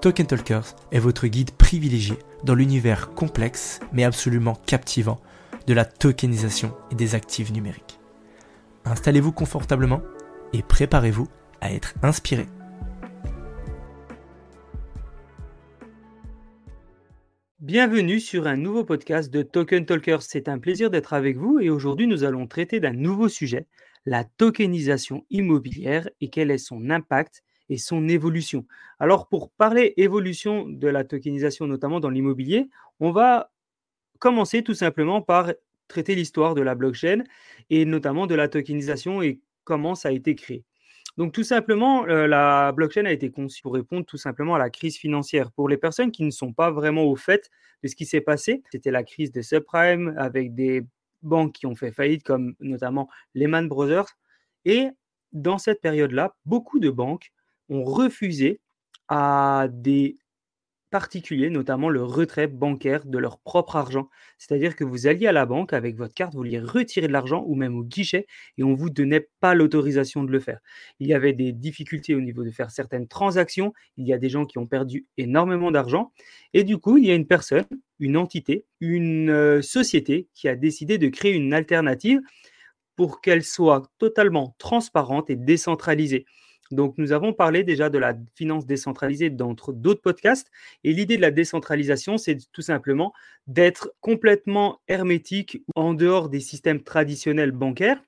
Token Talkers est votre guide privilégié dans l'univers complexe mais absolument captivant de la tokenisation et des actifs numériques. Installez-vous confortablement et préparez-vous à être inspiré. Bienvenue sur un nouveau podcast de Token Talkers. C'est un plaisir d'être avec vous et aujourd'hui nous allons traiter d'un nouveau sujet, la tokenisation immobilière et quel est son impact et son évolution. Alors pour parler évolution de la tokenisation, notamment dans l'immobilier, on va commencer tout simplement par traiter l'histoire de la blockchain et notamment de la tokenisation et comment ça a été créé. Donc tout simplement, euh, la blockchain a été conçue pour répondre tout simplement à la crise financière. Pour les personnes qui ne sont pas vraiment au fait de ce qui s'est passé, c'était la crise des subprimes avec des banques qui ont fait faillite comme notamment Lehman Brothers. Et dans cette période-là, beaucoup de banques ont refusé à des particuliers, notamment le retrait bancaire de leur propre argent. C'est-à-dire que vous alliez à la banque avec votre carte, vous vouliez retirer de l'argent ou même au guichet et on ne vous donnait pas l'autorisation de le faire. Il y avait des difficultés au niveau de faire certaines transactions, il y a des gens qui ont perdu énormément d'argent et du coup, il y a une personne, une entité, une euh, société qui a décidé de créer une alternative pour qu'elle soit totalement transparente et décentralisée. Donc, nous avons parlé déjà de la finance décentralisée dans d'autres podcasts. Et l'idée de la décentralisation, c'est tout simplement d'être complètement hermétique en dehors des systèmes traditionnels bancaires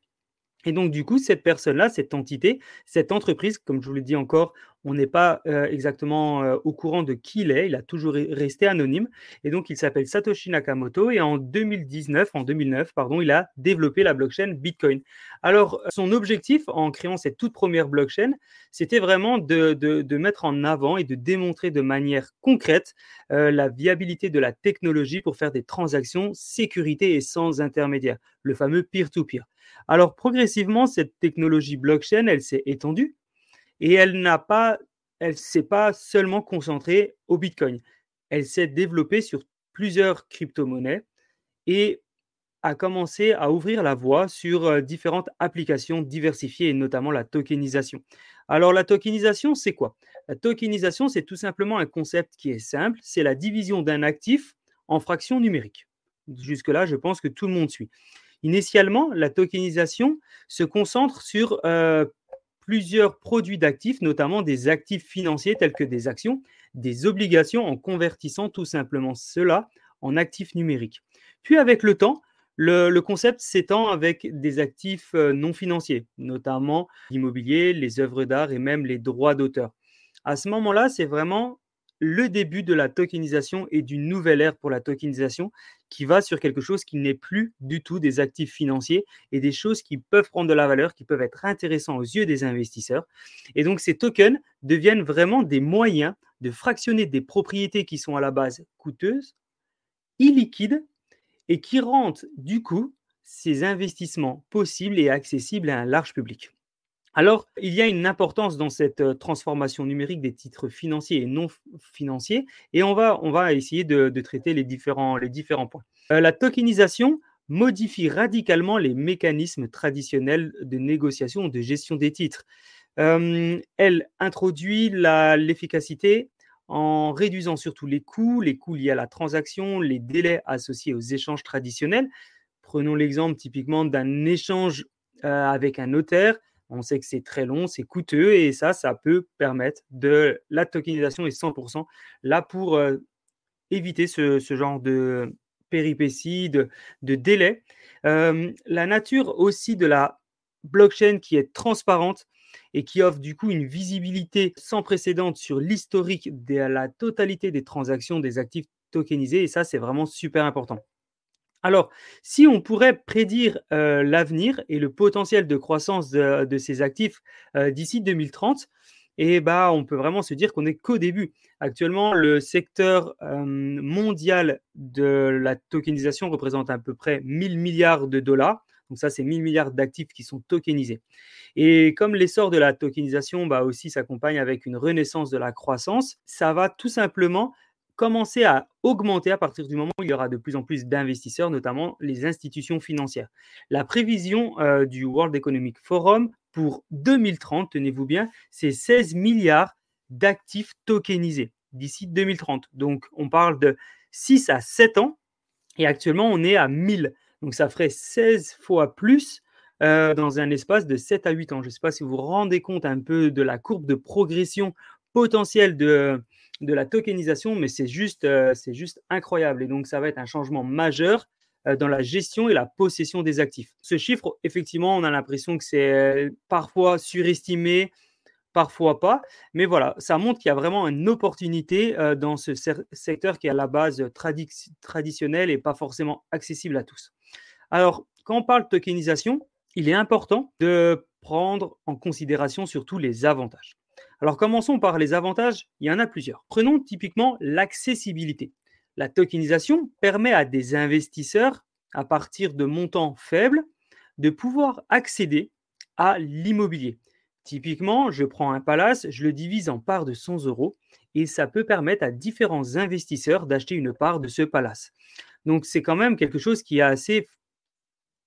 et donc, du coup, cette personne-là, cette entité, cette entreprise, comme je vous l'ai dit encore, on n'est pas euh, exactement euh, au courant de qui il est, il a toujours resté anonyme. Et donc, il s'appelle Satoshi Nakamoto et en 2019, en 2009, pardon, il a développé la blockchain Bitcoin. Alors, son objectif en créant cette toute première blockchain, c'était vraiment de, de, mettre en avant et de démontrer de manière concrète euh, la viabilité de la technologie pour faire des transactions sécurité et sans intermédiaire, le fameux peer-to-peer. Alors progressivement, cette technologie blockchain, elle s'est étendue et elle n'a pas, s'est pas seulement concentrée au Bitcoin. Elle s'est développée sur plusieurs crypto-monnaies et a commencé à ouvrir la voie sur euh, différentes applications diversifiées notamment la tokenisation. Alors la tokenisation, c'est quoi? La tokenisation, c'est tout simplement un concept qui est simple, c'est la division d'un actif en fractions numériques. Jusque-là, je pense que tout le monde suit. Initialement, la tokenisation se concentre sur euh, plusieurs produits d'actifs, notamment des actifs financiers tels que des actions, des obligations, en convertissant tout simplement cela en actifs numériques. Puis avec le temps, le, concept s'étend avec des actifs euh, non financiers, notamment l'immobilier, les œuvres d'art et même les droits d'auteur. À ce moment-là, c'est vraiment le début de la tokenisation et d'une nouvelle ère pour la tokenisation qui va sur quelque chose qui n'est plus du tout des actifs financiers et des choses qui peuvent prendre de la valeur, qui peuvent être intéressants aux yeux des investisseurs. Et donc ces tokens deviennent vraiment des moyens de fractionner des propriétés qui sont à la base coûteuses, illiquides et qui rendent du coup ces investissements possibles et accessibles à un large public. Alors, il y a une importance dans cette transformation numérique des titres financiers et non financiers, et on va, on va essayer de, traiter les différents, les différents points. la tokenisation modifie radicalement les mécanismes traditionnels de négociation ou de gestion des titres. elle introduit l'efficacité en réduisant surtout les coûts, les coûts liés à la transaction, les délais associés aux échanges traditionnels. Prenons l'exemple typiquement d'un échange avec un notaire on sait que c'est très long, c'est coûteux et ça, ça peut permettre de la tokenisation est 100% là pour euh, éviter ce, genre de péripéties, de, de délai. la nature aussi de la blockchain qui est transparente et qui offre du coup une visibilité sans précédent sur l'historique de la totalité des transactions des actifs tokenisés. Et ça, c'est vraiment super important. Alors, si on pourrait prédire euh, l'avenir et le potentiel de croissance de, ces actifs euh, d'ici 2030, et bah, on peut vraiment se dire qu'on n'est qu'au début. Actuellement, le secteur euh, mondial de la tokenisation représente à peu près 1000 milliards de dollars. Donc ça, c'est 1000 milliards d'actifs qui sont tokenisés. Et comme l'essor de la tokenisation bah, aussi s'accompagne avec une renaissance de la croissance, ça va tout simplement commencer à augmenter à partir du moment où il y aura de plus en plus d'investisseurs, notamment les institutions financières. La prévision euh, du World Economic Forum pour 2030, tenez-vous bien, c'est 16 milliards d'actifs tokenisés d'ici 2030. Donc on parle de 6 à 7 ans et actuellement on est à 1000. Donc ça ferait 16 fois plus euh, dans un espace de 7 à 8 ans. Je ne sais pas si vous vous rendez compte un peu de la courbe de progression potentielle de, de la tokenisation, mais c'est juste, euh, c'est juste incroyable. Et donc, ça va être un changement majeur euh, dans la gestion et la possession des actifs. Ce chiffre, effectivement, on a l'impression que c'est euh, parfois surestimé, parfois pas. Mais voilà, ça montre qu'il y a vraiment une opportunité dans ce secteur qui est à la base traditionnelle et pas forcément accessible à tous. Alors, quand on parle de tokenisation, il est important de prendre en considération surtout les avantages. Alors commençons par les avantages, il y en a plusieurs. Prenons typiquement l'accessibilité. La tokenisation permet à des investisseurs, à partir de montants faibles, de pouvoir accéder à l'immobilier. Typiquement, je prends un palace, je le divise en parts de 100 euros et ça peut permettre à différents investisseurs d'acheter une part de ce palace. Donc c'est quand même quelque chose qui est assez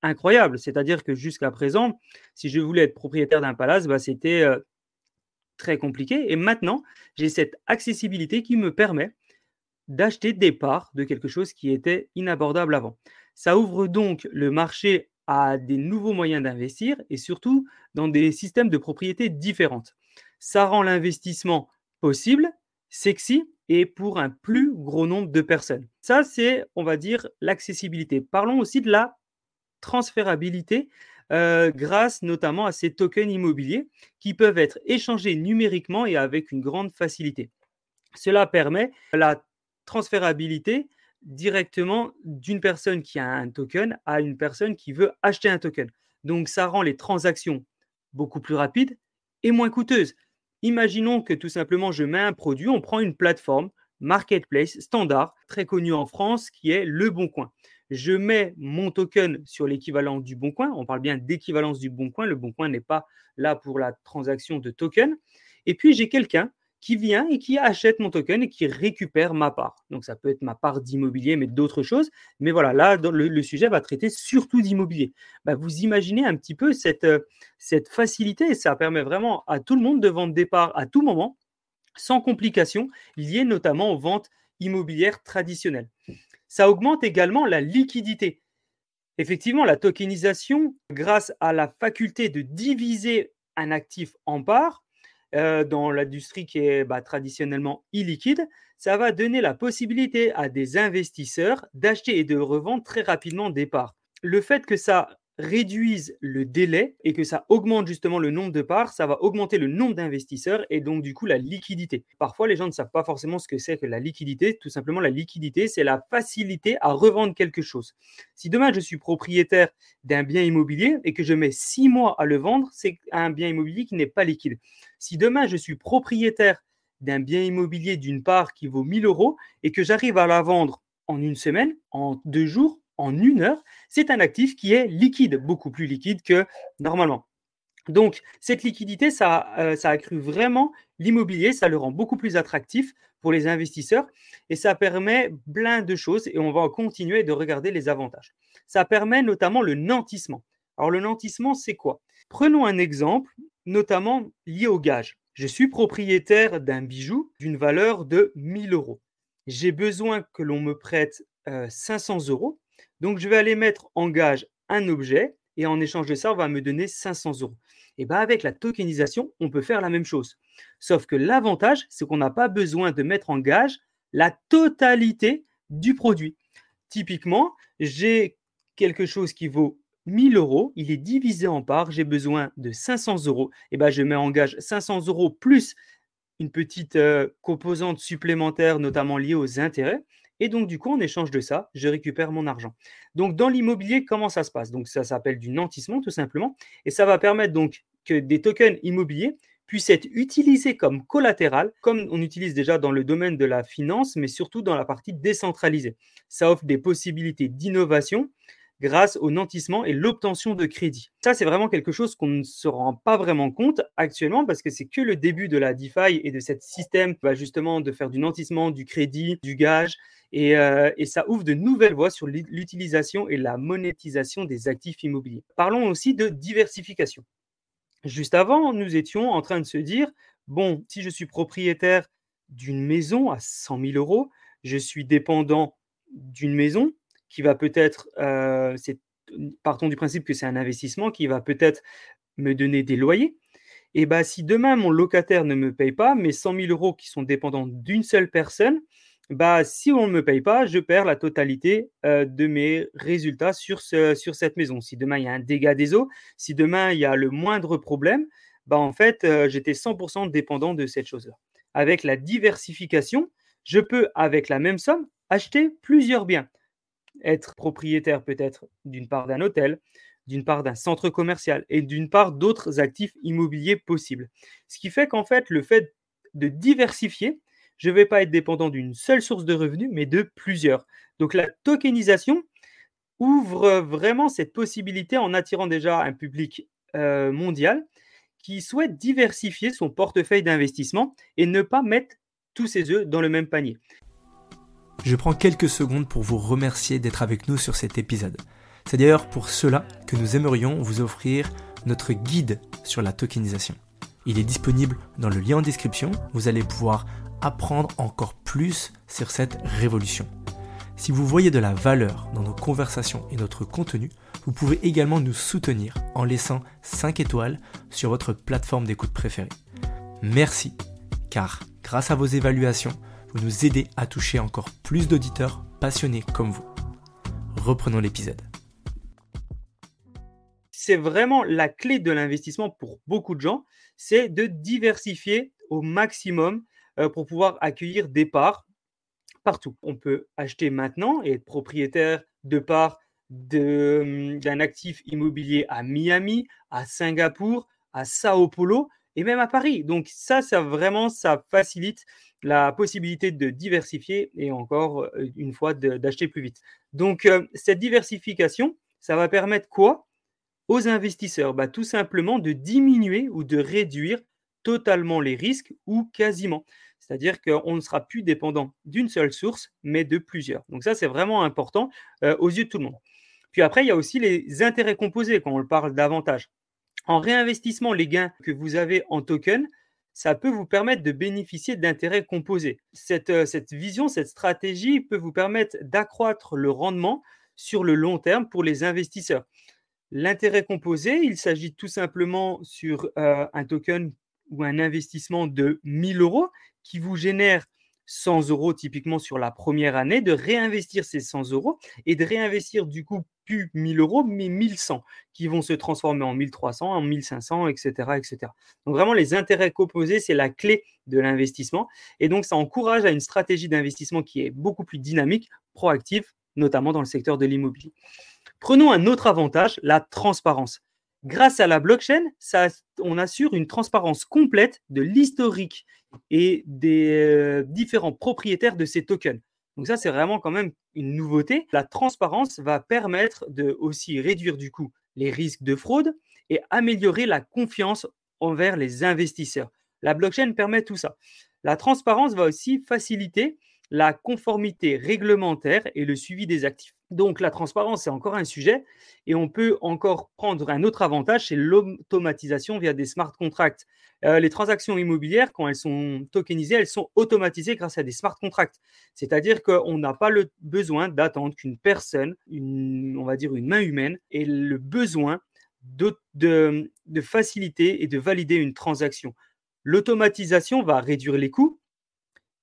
incroyable. C'est-à-dire que jusqu'à présent, si je voulais être propriétaire d'un palace, bah, c'était euh, très compliqué. Et maintenant, j'ai cette accessibilité qui me permet d'acheter des parts de quelque chose qui était inabordable avant. Ça ouvre donc le marché à des nouveaux moyens d'investir et surtout dans des systèmes de propriété différentes. Ça rend l'investissement possible, sexy et pour un plus gros nombre de personnes. Ça, c'est, on va dire, l'accessibilité. Parlons aussi de la transférabilité euh, grâce notamment à ces tokens immobiliers qui peuvent être échangés numériquement et avec une grande facilité. Cela permet la transférabilité directement d'une personne qui a un token à une personne qui veut acheter un token. Donc ça rend les transactions beaucoup plus rapides et moins coûteuses. Imaginons que tout simplement je mets un produit, on prend une plateforme marketplace standard très connue en France qui est Le Bon Coin je mets mon token sur l'équivalent du bon coin. On parle bien d'équivalence du bon coin. Le bon coin n'est pas là pour la transaction de token. Et puis, j'ai quelqu'un qui vient et qui achète mon token et qui récupère ma part. Donc, ça peut être ma part d'immobilier, mais d'autres choses. Mais voilà, là, le, sujet va traiter surtout d'immobilier. Bah, vous imaginez un petit peu cette, euh, cette facilité. Ça permet vraiment à tout le monde de vendre des parts à tout moment, sans complications, liées notamment aux ventes immobilières traditionnelles. Ça augmente également la liquidité. Effectivement, la tokenisation, grâce à la faculté de diviser un actif en parts, euh, dans l'industrie qui est bah, traditionnellement illiquide, ça va donner la possibilité à des investisseurs d'acheter et de revendre très rapidement des parts. Le fait que ça réduisent le délai et que ça augmente justement le nombre de parts, ça va augmenter le nombre d'investisseurs et donc du coup la liquidité. Parfois les gens ne savent pas forcément ce que c'est que la liquidité. Tout simplement la liquidité, c'est la facilité à revendre quelque chose. Si demain je suis propriétaire d'un bien immobilier et que je mets six mois à le vendre, c'est un bien immobilier qui n'est pas liquide. Si demain je suis propriétaire d'un bien immobilier d'une part qui vaut 1000 euros et que j'arrive à la vendre en une semaine, en deux jours, en une heure, c'est un actif qui est liquide, beaucoup plus liquide que normalement. Donc, cette liquidité, ça, euh, ça accrue vraiment l'immobilier, ça le rend beaucoup plus attractif pour les investisseurs et ça permet plein de choses et on va continuer de regarder les avantages. Ça permet notamment le nantissement. Alors, le nantissement, c'est quoi? Prenons un exemple, notamment lié au gage. Je suis propriétaire d'un bijou d'une valeur de 1000 euros. J'ai besoin que l'on me prête 500 euh, euros donc, je vais aller mettre en gage un objet et en échange de ça, on va me donner 500 euros. Et bien, avec la tokenisation, on peut faire la même chose. Sauf que l'avantage, c'est qu'on n'a pas besoin de mettre en gage la totalité du produit. Typiquement, j'ai quelque chose qui vaut 1000 euros, il est divisé en parts, j'ai besoin de 500 euros, et ben je mets en gage 500 euros plus une petite euh, composante supplémentaire, notamment liée aux intérêts. Et donc, du coup, en échange de ça, je récupère mon argent. Donc, dans l'immobilier, comment ça se passe? Donc, ça s'appelle du nantissement, tout simplement. Et ça va permettre donc que des tokens immobiliers puissent être utilisés comme collatéral, comme on utilise déjà dans le domaine de la finance, mais surtout dans la partie décentralisée. Ça offre des possibilités d'innovation grâce au nantissement et l'obtention de crédit. Ça, c'est vraiment quelque chose qu'on ne se rend pas vraiment compte actuellement parce que c'est que le début de la DeFi et de ce système bah, justement de faire du nantissement, du crédit, du gage. Et, euh, et ça ouvre de nouvelles voies sur l'utilisation et la monétisation des actifs immobiliers. Parlons aussi de diversification. Juste avant, nous étions en train de se dire, bon, si je suis propriétaire d'une maison à 100 000 euros, je suis dépendant d'une maison qui va peut-être, euh, partons du principe que c'est un investissement qui va peut-être me donner des loyers. Et bien, si demain mon locataire ne me paye pas, mes 100 000 euros qui sont dépendants d'une seule personne, bah, si on ne me paye pas, je perds la totalité de mes résultats sur, ce, sur cette maison. Si demain il y a un dégât des eaux, si demain il y a le moindre problème, bah, en fait, j'étais 100% dépendant de cette chose-là. Avec la diversification, je peux, avec la même somme, acheter plusieurs biens. Être propriétaire peut-être d'une part d'un hôtel, d'une part d'un centre commercial et d'une part d'autres actifs immobiliers possibles. Ce qui fait qu'en fait, le fait de diversifier, je ne vais pas être dépendant d'une seule source de revenus, mais de plusieurs. Donc la tokenisation ouvre vraiment cette possibilité en attirant déjà un public euh, mondial qui souhaite diversifier son portefeuille d'investissement et ne pas mettre tous ses œufs dans le même panier. Je prends quelques secondes pour vous remercier d'être avec nous sur cet épisode. C'est d'ailleurs pour cela que nous aimerions vous offrir notre guide sur la tokenisation. Il est disponible dans le lien en description. Vous allez pouvoir apprendre encore plus sur cette révolution. Si vous voyez de la valeur dans nos conversations et notre contenu, vous pouvez également nous soutenir en laissant 5 étoiles sur votre plateforme d'écoute préférée. Merci, car grâce à vos évaluations, nous aidez à toucher encore plus d'auditeurs passionnés comme vous. Reprenons l'épisode. C'est vraiment la clé de l'investissement pour beaucoup de gens, c'est de diversifier au maximum euh, pour pouvoir accueillir des parts partout. On peut acheter maintenant et être propriétaire de parts hum, d'un actif immobilier à Miami, à Singapour, à Sao Paulo et même à Paris. Donc ça, ça vraiment, ça facilite la possibilité de diversifier et encore euh, une fois d'acheter plus vite. Donc euh, cette diversification, ça va permettre quoi? Aux investisseurs bah, Tout simplement de diminuer ou de réduire totalement les risques ou quasiment. C'est-à-dire qu'on ne sera plus dépendant d'une seule source, mais de plusieurs. Donc ça, c'est vraiment important euh, aux yeux de tout le monde. Puis après, il y a aussi les intérêts composés quand on parle davantage. En réinvestissement, les gains que vous avez en token, ça peut vous permettre de bénéficier d'intérêts composés. Cette, euh, cette vision, cette stratégie peut vous permettre d'accroître le rendement sur le long terme pour les investisseurs. L'intérêt composé, il s'agit tout simplement sur euh, un token ou un investissement de 1000 euros qui vous génère 100 euros typiquement sur la première année, de réinvestir ces 100 euros et de réinvestir du coup plus 1000 euros, mais 1100 qui vont se transformer en 1300, en 1500, etc. etc. Donc vraiment, les intérêts composés, c'est la clé de l'investissement. Et donc, ça encourage à une stratégie d'investissement qui est beaucoup plus dynamique, proactive, notamment dans le secteur de l'immobilier. Prenons un autre avantage, la transparence. Grâce à la blockchain, ça, on assure une transparence complète de l'historique et des euh, différents propriétaires de ces tokens. Donc ça, c'est vraiment quand même une nouveauté. La transparence va permettre de aussi réduire du coup les risques de fraude et améliorer la confiance envers les investisseurs. La blockchain permet tout ça. La transparence va aussi faciliter la conformité réglementaire et le suivi des actifs. Donc la transparence, c'est encore un sujet et on peut encore prendre un autre avantage, c'est l'automatisation via des smart contracts. Euh, les transactions immobilières, quand elles sont tokenisées, elles sont automatisées grâce à des smart contracts. C'est-à-dire qu'on n'a pas le besoin d'attendre qu'une personne, on va dire une main humaine, ait le besoin de, de faciliter et de valider une transaction. L'automatisation va réduire les coûts,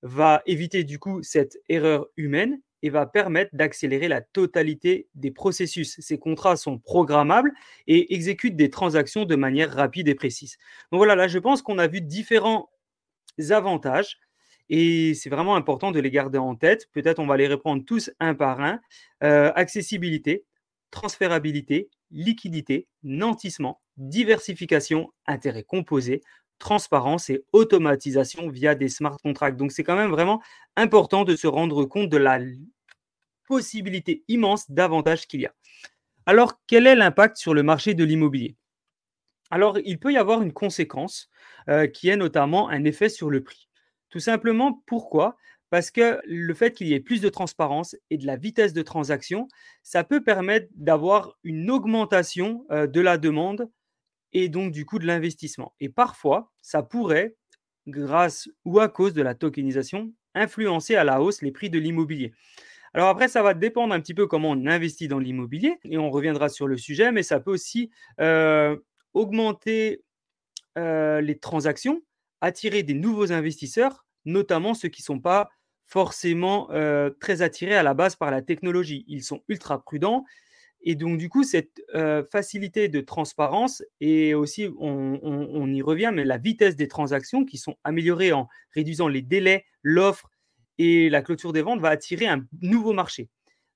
va éviter du coup cette erreur humaine et va permettre d'accélérer la totalité des processus. Ces contrats sont programmables et exécutent des transactions de manière rapide et précise. Donc voilà, là je pense qu'on a vu différents avantages et c'est vraiment important de les garder en tête. Peut-être on va les répondre tous un par un. Euh, accessibilité, transférabilité, liquidité, nantissement, diversification, intérêt composé, transparence et automatisation via des smart contracts. Donc c'est quand même vraiment important de se rendre compte de la possibilité immense d'avantages qu'il y a. Alors quel est l'impact sur le marché de l'immobilier? Alors il peut y avoir une conséquence euh, qui est notamment un effet sur le prix. Tout simplement pourquoi? Parce que le fait qu'il y ait plus de transparence et de la vitesse de transaction, ça peut permettre d'avoir une augmentation euh, de la demande et donc du coût de l'investissement. Et parfois, ça pourrait, grâce ou à cause de la tokenisation, influencer à la hausse les prix de l'immobilier. Alors après, ça va dépendre un petit peu comment on investit dans l'immobilier, et on reviendra sur le sujet, mais ça peut aussi euh, augmenter euh, les transactions, attirer des nouveaux investisseurs, notamment ceux qui ne sont pas forcément euh, très attirés à la base par la technologie. Ils sont ultra prudents. Et donc, du coup, cette euh, facilité de transparence et aussi, on, y revient, mais la vitesse des transactions qui sont améliorées en réduisant les délais, l'offre et la clôture des ventes va attirer un nouveau marché.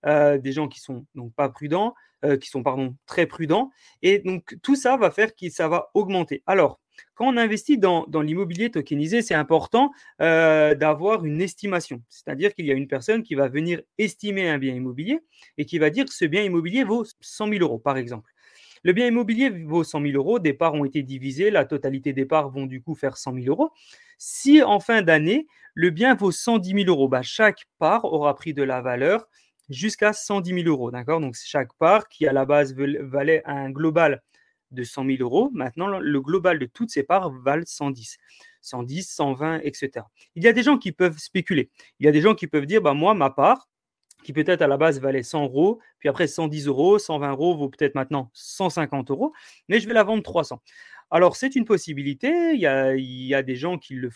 Euh, des gens qui sont donc pas prudents, qui sont pardon très prudents, et donc tout ça va faire que ça va augmenter. Alors, quand on investit dans, l'immobilier tokenisé, c'est important euh, d'avoir une estimation. C'est-à-dire qu'il y a une personne qui va venir estimer un bien immobilier et qui va dire que ce bien immobilier vaut 100 000 euros, par exemple. Le bien immobilier vaut 100 000 euros, des parts ont été divisées, la totalité des parts vont du coup faire 100 000 euros. Si en fin d'année, le bien vaut 110 000 euros, bah, chaque part aura pris de la valeur jusqu'à 110 000 euros. Donc chaque part qui à la base valait un global de 100 000 euros. Maintenant, le global de toutes ces parts valent 110. 110, 120, etc. Il y a des gens qui peuvent spéculer. Il y a des gens qui peuvent dire, bah, moi, ma part, qui peut-être à la base valait 100 euros, puis après 110 euros, 120 euros vaut peut-être maintenant 150 euros, mais je vais la vendre 300. Alors, c'est une possibilité. Il y a, des gens qui, le,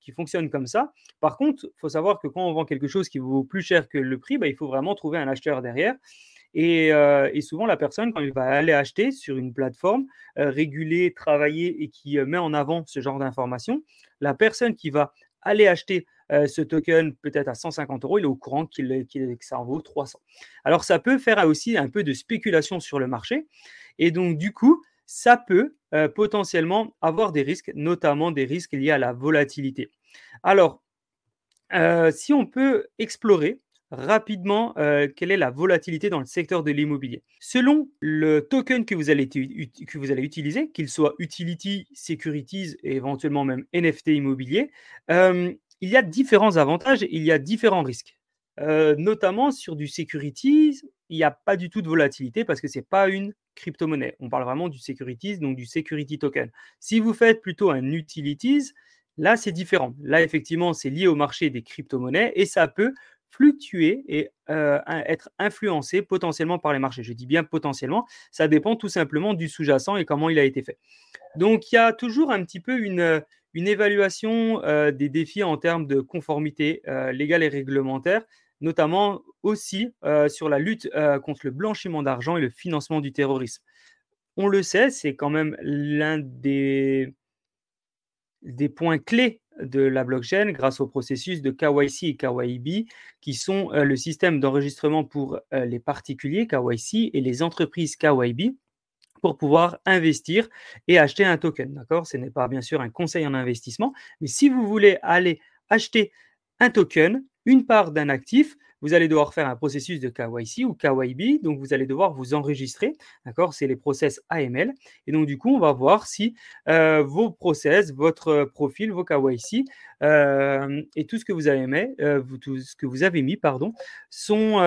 qui fonctionnent comme ça. Par contre, il faut savoir que quand on vend quelque chose qui vaut plus cher que le prix, bah, il faut vraiment trouver un acheteur derrière. Euh, et, souvent, la personne, quand elle va aller acheter sur une plateforme euh, régulée, travaillée et qui euh, met en avant ce genre d'informations, la personne qui va aller acheter ce token peut-être à 150 euros, il est au courant qu'il, qu'il, que ça en vaut 300. Alors, ça peut faire aussi un peu de spéculation sur le marché. Et donc, du coup, ça peut potentiellement avoir des risques, notamment des risques liés à la volatilité. Alors, si on peut explorer rapidement euh, quelle est la volatilité dans le secteur de l'immobilier. Selon le token que vous allez, que vous allez utiliser, qu'il soit utility, securities et éventuellement même NFT immobilier, euh, il y a différents avantages et il y a différents risques. Euh, notamment sur du securities, il n'y a pas du tout de volatilité parce que ce n'est pas une crypto-monnaie. On parle vraiment du securities, donc du security token. Si vous faites plutôt un utilities, là c'est différent. Là effectivement c'est lié au marché des crypto-monnaies et ça peut fluctuer et euh, être influencé potentiellement par les marchés. Je dis bien potentiellement, ça dépend tout simplement du sous-jacent et comment il a été fait. Donc il y a toujours un petit peu une, euh, évaluation euh, des défis en termes de conformité légale et réglementaire, notamment aussi sur la lutte contre le blanchiment d'argent et le financement du terrorisme. On le sait, c'est quand même l'un des points clés de la blockchain grâce au processus de KYC et KYB, qui sont euh, le système d'enregistrement pour euh, les particuliers KYC et les entreprises KYB pour pouvoir investir et acheter un token. D'accord? Ce n'est pas bien sûr un conseil en investissement, mais si vous voulez aller acheter un token, une part d'un actif, vous allez devoir faire un processus de KYC ou KYB, donc vous allez devoir vous enregistrer, d'accord C'est les process AML. Et donc du coup, on va voir si euh, vos process, votre profil, vos KYC euh, et tout ce que vous avez mis, euh, tout ce que vous avez mis, pardon, sont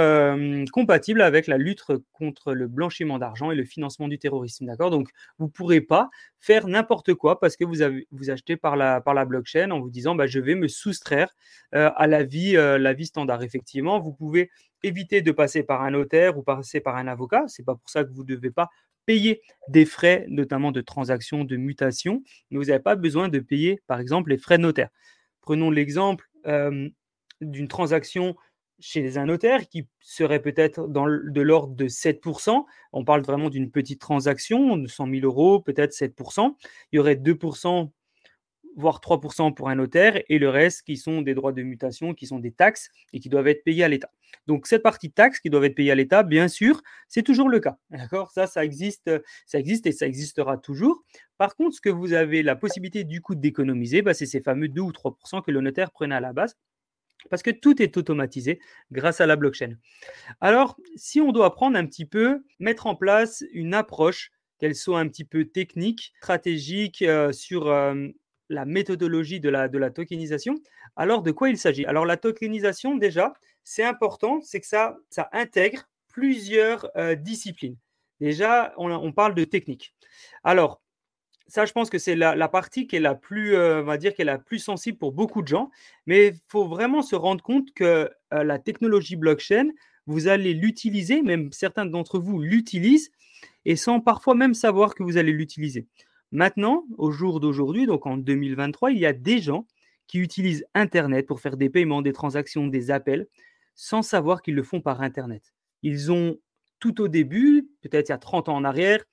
compatibles avec la lutte contre le blanchiment d'argent et le financement du terrorisme, d'accord Donc vous ne pourrez pas faire n'importe quoi parce que vous avez vous achetez par la par la blockchain en vous disant bah, je vais me soustraire à la vie la vie standard. Effectivement, vous pouvez éviter de passer par un notaire ou passer par un avocat. C'est pas pour ça que vous ne devez pas payer des frais, notamment de transaction, de mutation, mais vous n'avez pas besoin de payer, par exemple, les frais de notaire. Prenons l'exemple d'une transaction chez un notaire qui serait peut-être de l'ordre de 7%. On parle vraiment d'une petite transaction de 100 000 euros, peut-être 7%. Il y aurait 2% voire 3% pour un notaire, et le reste qui sont des droits de mutation, qui sont des taxes et qui doivent être payés à l'État. Donc cette partie taxes qui doivent être payées à l'État, bien sûr, c'est toujours le cas. D'accord? Ça, ça existe, ça existe et ça existera toujours. Par contre, ce que vous avez la possibilité du coup d'économiser, bah, c'est ces fameux 2 ou 3% que le notaire prenait à la base. Parce que tout est automatisé grâce à la blockchain. Alors, si on doit prendre un petit peu, mettre en place une approche, qu'elle soit un petit peu technique, stratégique, euh, sur euh, la méthodologie de la, tokenisation. Alors, de quoi il s'agit? Alors, la tokenisation, déjà, c'est important, c'est que ça, ça intègre plusieurs euh, disciplines. Déjà, on, parle de technique. Alors, ça, je pense que c'est la, partie qui est la plus, euh, on va dire, qui est la plus sensible pour beaucoup de gens. Mais il faut vraiment se rendre compte que euh, la technologie blockchain, vous allez l'utiliser, même certains d'entre vous l'utilisent, et sans parfois même savoir que vous allez l'utiliser. Maintenant, au jour d'aujourd'hui, donc en 2023, il y a des gens qui utilisent Internet pour faire des paiements, des transactions, des appels, sans savoir qu'ils le font par Internet. Ils ont tout au début, peut-être il y a 30 ans en arrière,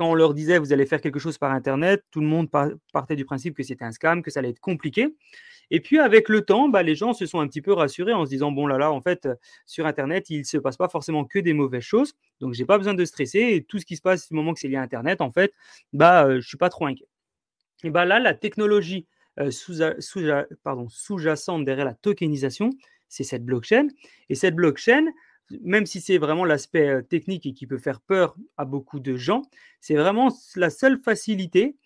quand on leur disait vous allez faire quelque chose par Internet, tout le monde partait du principe que c'était un scam, que ça allait être compliqué. Et puis avec le temps, bah, les gens se sont un petit peu rassurés en se disant bon là là, en fait, sur Internet, il ne se passe pas forcément que des mauvaises choses, donc j'ai pas besoin de stresser. Et tout ce qui se passe du moment que c'est lié à Internet, en fait, bah euh, je suis pas trop inquiet. Et bah là, la technologie euh, sous-jacente derrière la tokenisation, c'est cette blockchain. Et cette blockchain, même si c'est vraiment l'aspect technique et qui peut faire peur à beaucoup de gens, c'est vraiment la seule facilité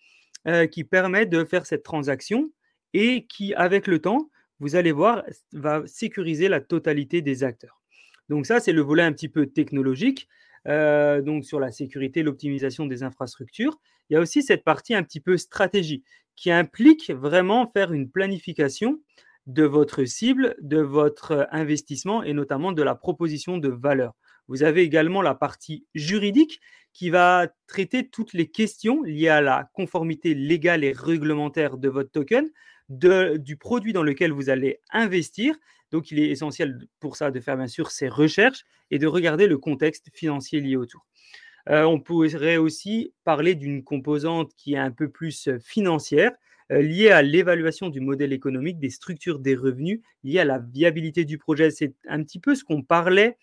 qui permet de faire cette transaction et qui, avec le temps, vous allez voir, va sécuriser la totalité des acteurs. Donc ça, c'est le volet un petit peu technologique, donc sur la sécurité, l'optimisation des infrastructures. Il y a aussi cette partie un petit peu stratégie qui implique vraiment faire une planification de votre cible, de votre investissement et notamment de la proposition de valeur. Vous avez également la partie juridique qui va traiter toutes les questions liées à la conformité légale et réglementaire de votre token, du produit dans lequel vous allez investir. Donc, il est essentiel pour ça de faire bien sûr ces recherches et de regarder le contexte financier lié autour. Euh, on pourrait aussi parler d'une composante qui est un peu plus euh, financière, euh, liée à l'évaluation du modèle économique, des structures des revenus, liée à la viabilité du projet. C'est un petit peu ce qu'on parlait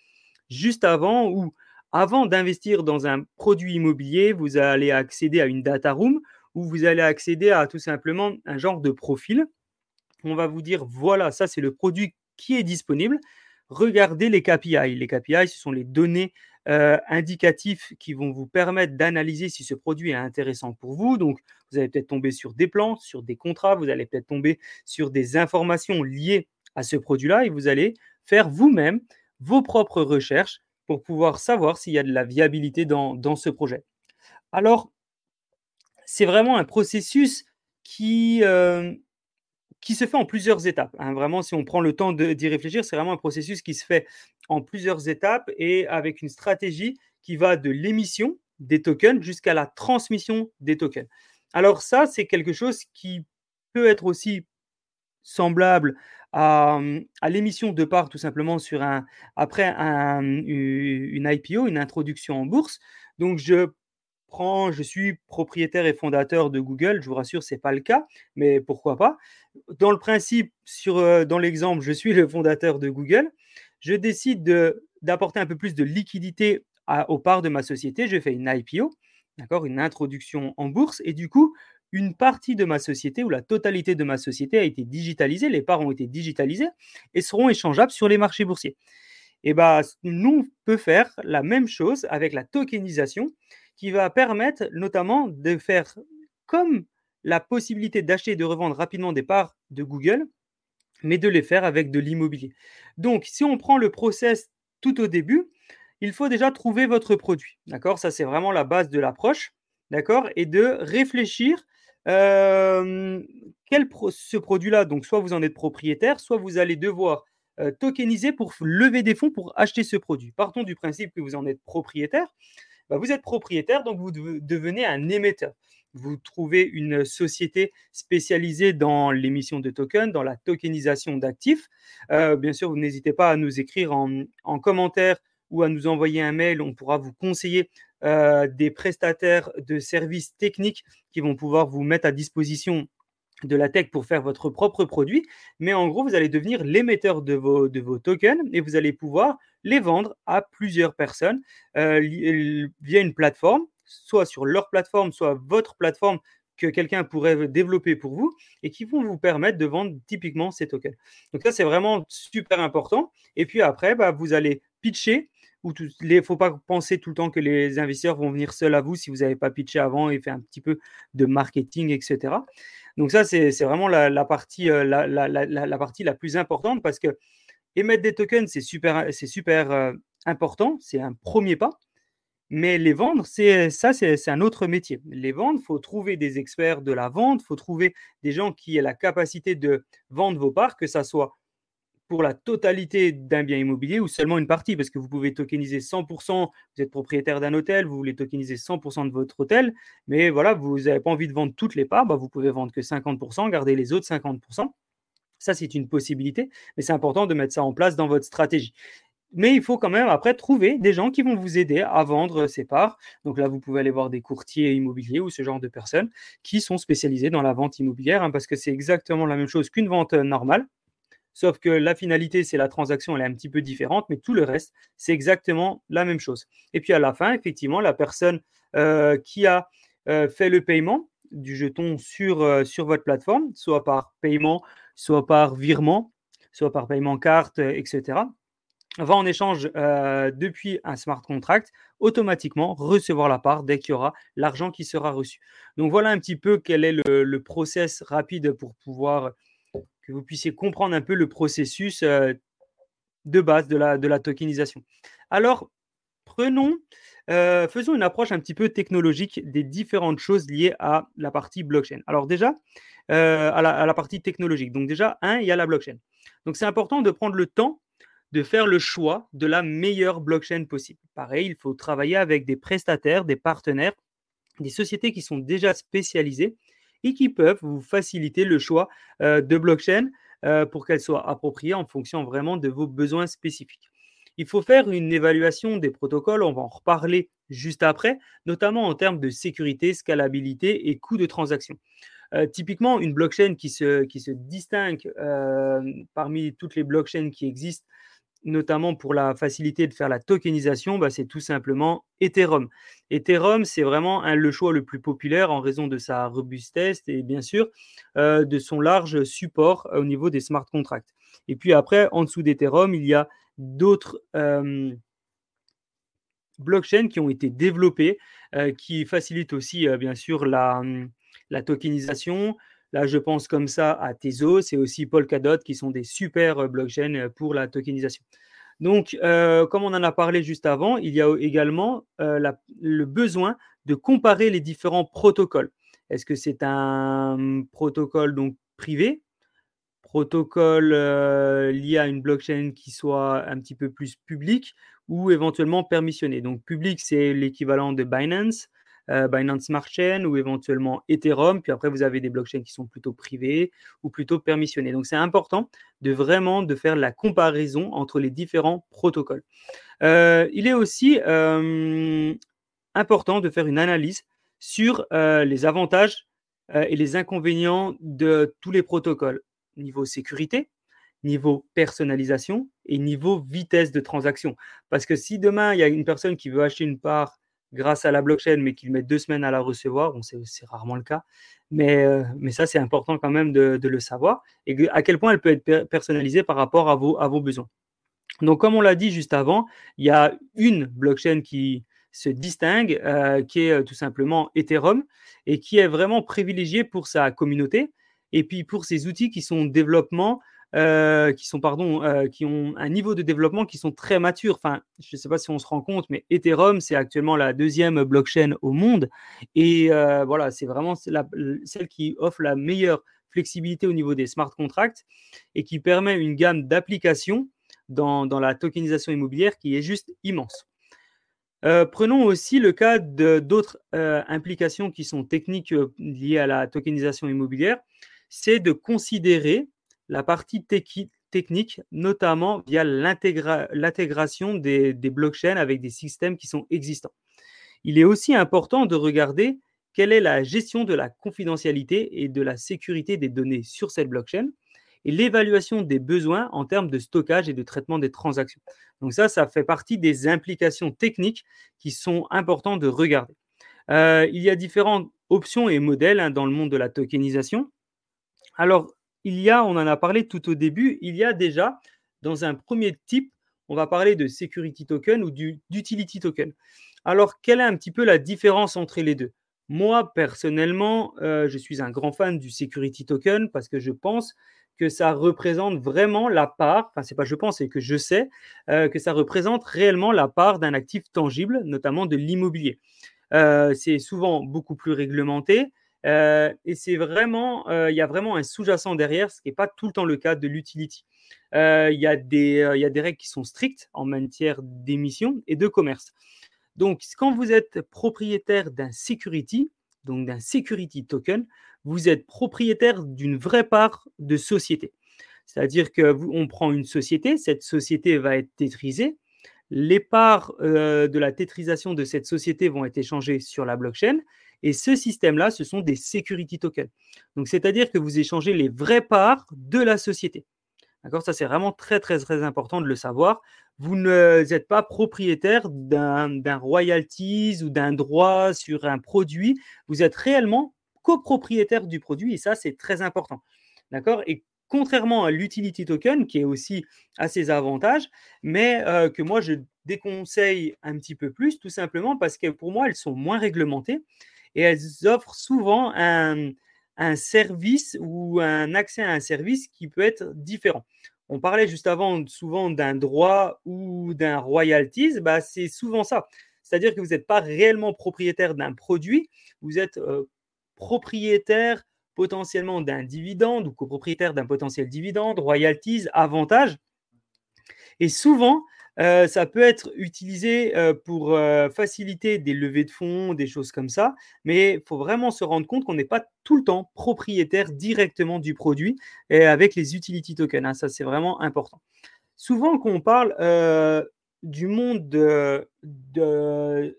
juste avant, où avant d'investir dans un produit immobilier, vous allez accéder à une data room où vous allez accéder à tout simplement un genre de profil. On va vous dire, voilà, ça c'est le produit qui est disponible. Regardez les KPI. Les KPI, ce sont les données euh, indicatives qui vont vous permettre d'analyser si ce produit est intéressant pour vous. Donc, vous allez peut-être tomber sur des plans, sur des contrats, vous allez peut-être tomber sur des informations liées à ce produit-là et vous allez faire vous-même vos propres recherches pour pouvoir savoir s'il y a de la viabilité dans, dans ce projet. Alors, c'est vraiment un processus qui, euh, qui se fait en plusieurs étapes. Hein. Vraiment, si on prend le temps d'y réfléchir, c'est vraiment un processus qui se fait en plusieurs étapes et avec une stratégie qui va de l'émission des tokens jusqu'à la transmission des tokens. Alors ça, c'est quelque chose qui peut être aussi semblable à, l'émission de part tout simplement sur un après un, une IPO, une introduction en bourse. Donc je je suis propriétaire et fondateur de Google, je vous rassure, ce n'est pas le cas, mais pourquoi pas. Dans le principe, sur, euh, dans l'exemple, je suis le fondateur de Google, je décide d'apporter un peu plus de liquidité aux parts de ma société, je fais une IPO, d'accord, une introduction en bourse, et du coup, une partie de ma société ou la totalité de ma société a été digitalisée, les parts ont été digitalisées et seront échangeables sur les marchés boursiers. Et bien, nous, on peut faire la même chose avec la tokenisation qui va permettre notamment de faire comme la possibilité d'acheter et de revendre rapidement des parts de Google, mais de les faire avec de l'immobilier. Donc, si on prend le process tout au début, il faut déjà trouver votre produit. D'accord? Ça, c'est vraiment la base de l'approche. D'accord? Et de réfléchir euh, quel ce produit-là, donc soit vous en êtes propriétaire, soit vous allez devoir euh, tokeniser pour lever des fonds pour acheter ce produit. Partons du principe que vous en êtes propriétaire. Bah, vous êtes propriétaire, donc vous devenez un émetteur. vous trouvez une société spécialisée dans l'émission de tokens, dans la tokenisation d'actifs, euh, bien sûr, vous n'hésitez pas à nous écrire en, commentaire ou à nous envoyer un mail. On pourra vous conseiller euh, des prestataires de services techniques qui vont pouvoir vous mettre à disposition de la tech pour faire votre propre produit, mais en gros, vous allez devenir l'émetteur de vos, de vos tokens et vous allez pouvoir les vendre à plusieurs personnes euh, via une plateforme, soit sur leur plateforme, soit votre plateforme que quelqu'un pourrait développer pour vous et qui vont vous permettre de vendre typiquement ces tokens. Donc ça, c'est vraiment super important. Et puis après, bah, vous allez pitcher. Il ne faut pas penser tout le temps que les investisseurs vont venir seuls à vous si vous n'avez pas pitché avant et fait un petit peu de marketing, etc. Donc ça, c'est vraiment la, partie, euh, la, partie la plus importante parce que émettre des tokens, c'est super, euh, important, c'est un premier pas. Mais les vendre, c'est ça, c'est un autre métier. Les vendre, faut trouver des experts de la vente, faut trouver des gens qui aient la capacité de vendre vos parts, que ça soit pour la totalité d'un bien immobilier ou seulement une partie, parce que vous pouvez tokeniser 100%, vous êtes propriétaire d'un hôtel, vous voulez tokeniser 100% de votre hôtel, mais voilà, vous n'avez pas envie de vendre toutes les parts, bah, vous pouvez vendre que 50%, garder les autres 50%. Ça, c'est une possibilité, mais c'est important de mettre ça en place dans votre stratégie. Mais il faut quand même après trouver des gens qui vont vous aider à vendre ces parts. Donc là, vous pouvez aller voir des courtiers immobiliers ou ce genre de personnes qui sont spécialisées dans la vente immobilière, hein, parce que c'est exactement la même chose qu'une vente euh, normale. Sauf que la finalité, c'est la transaction, elle est un petit peu différente, mais tout le reste, c'est exactement la même chose. Et puis à la fin, effectivement, la personne euh, qui a euh, fait le paiement du jeton sur, sur votre plateforme, soit par paiement, soit par virement, soit par paiement carte, etc., va en échange depuis un smart contract automatiquement recevoir la part dès qu'il y aura l'argent qui sera reçu. Donc voilà un petit peu quel est le, le process rapide pour pouvoir que vous puissiez comprendre un peu le processus euh, de base de la, tokenisation. Alors, prenons, euh, faisons une approche un petit peu technologique des différentes choses liées à la partie blockchain. Alors déjà, euh, à, la, à, la, partie technologique. Donc déjà, un, il y a la blockchain. Donc c'est important de prendre le temps de faire le choix de la meilleure blockchain possible. Pareil, il faut travailler avec des prestataires, des partenaires, des sociétés qui sont déjà spécialisées et qui peuvent vous faciliter le choix euh, de blockchain euh, pour qu'elle soit appropriée en fonction vraiment de vos besoins spécifiques. Il faut faire une évaluation des protocoles, on va en reparler juste après, notamment en termes de sécurité, scalabilité et coût de transaction. Euh, typiquement, une blockchain qui se, distingue parmi toutes les blockchains qui existent notamment pour la facilité de faire la tokenisation, bah, c'est tout simplement Ethereum. Ethereum, c'est vraiment le choix le plus populaire en raison de sa robustesse et bien sûr euh, de son large support euh, au niveau des smart contracts. Et puis après, en dessous d'Ethereum, il y a d'autres euh, blockchains qui ont été développées, qui facilitent aussi bien sûr la, la tokenisation, Là, je pense comme ça à Tezos et aussi Polkadot qui sont des super euh, blockchains euh, pour la tokenisation. Donc, euh, comme on en a parlé juste avant, il y a également le besoin de comparer les différents protocoles. Est-ce que c'est un protocole donc privé, protocole lié à une blockchain qui soit un petit peu plus public ou éventuellement permissionné? Donc, public, c'est l'équivalent de Binance. Euh, Binance Smart Chain ou éventuellement Ethereum. Puis après, vous avez des blockchains qui sont plutôt privés ou plutôt permissionnés. Donc, c'est important de vraiment de faire la comparaison entre les différents protocoles. Euh, il est aussi euh, important de faire une analyse sur les avantages et les inconvénients de tous les protocoles. Niveau sécurité, niveau personnalisation et niveau vitesse de transaction. Parce que si demain, il y a une personne qui veut acheter une part grâce à la blockchain, mais qu'ils mettent deux semaines à la recevoir. Bon, c'est rarement le cas. Mais, euh, mais ça, c'est important quand même de, le savoir. Et à quel point elle peut être personnalisée par rapport à vos, à vos besoins. Donc, comme on l'a dit juste avant, il y a une blockchain qui se distingue, euh, qui est euh, tout simplement Ethereum, et qui est vraiment privilégiée pour sa communauté, et puis pour ses outils qui sont développement euh, qui sont pardon, euh, qui ont un niveau de développement qui sont très matures. Enfin, je ne sais pas si on se rend compte, mais Ethereum c'est actuellement la deuxième blockchain au monde et euh, voilà, c'est vraiment celle qui offre la meilleure flexibilité au niveau des smart contracts et qui permet une gamme d'applications dans, dans, la tokenisation immobilière qui est juste immense. prenons aussi le cas d'autres implications qui sont techniques liées à la tokenisation immobilière, c'est de considérer la partie technique, notamment via l'intégration des, blockchains avec des systèmes qui sont existants. Il est aussi important de regarder quelle est la gestion de la confidentialité et de la sécurité des données sur cette blockchain et l'évaluation des besoins en termes de stockage et de traitement des transactions. Donc ça, ça fait partie des implications techniques qui sont importantes de regarder. Euh, il y a différentes options et modèles hein, dans le monde de la tokenisation. Alors, il y a, on en a parlé tout au début, il y a déjà, dans un premier type, on va parler de security token ou d'utility token. Alors, quelle est un petit peu la différence entre les deux? Moi, personnellement, euh, je suis un grand fan du security token parce que je pense que ça représente vraiment la part, enfin c'est pas je pense, c'est que je sais euh, que ça représente réellement la part d'un actif tangible, notamment de l'immobilier. Euh, c'est souvent beaucoup plus réglementé euh, et c'est vraiment, il y a vraiment un sous-jacent derrière, ce qui n'est pas tout le temps le cas de l'utility. Il y, a des, règles qui sont strictes en matière d'émission et de commerce. Donc, quand vous êtes propriétaire d'un security, donc d'un security token, vous êtes propriétaire d'une vraie part de société. C'est-à-dire que on prend une société, cette société va être tétrisée, les parts euh, de la tétrisation de cette société vont être échangées sur la blockchain, et ce système-là, ce sont des security tokens. Donc, c'est-à-dire que vous échangez les vraies parts de la société. D'accord? Ça, c'est vraiment très, très, très important de le savoir. Vous n'êtes pas propriétaire d'un royalties ou d'un droit sur un produit. Vous êtes réellement copropriétaire du produit et ça, c'est très important. D'accord? Et contrairement à l'utility token, qui est aussi à ses avantages, mais euh, que moi, je déconseille un petit peu plus, tout simplement parce que pour moi, elles sont moins réglementées et elles offrent souvent un, service ou un accès à un service qui peut être différent. On parlait juste avant souvent d'un droit ou d'un royalties, bah c'est souvent ça. C'est-à-dire que vous n'êtes pas réellement propriétaire d'un produit, vous êtes euh, propriétaire potentiellement d'un dividende ou copropriétaire d'un potentiel dividende, royalties, avantages. Et souvent, euh, ça peut être utilisé euh, pour euh, faciliter des levées de fonds, des choses comme ça, mais il faut vraiment se rendre compte qu'on n'est pas tout le temps propriétaire directement du produit et avec les utility tokens. Hein, ça, c'est vraiment important. Souvent, quand on parle du monde de,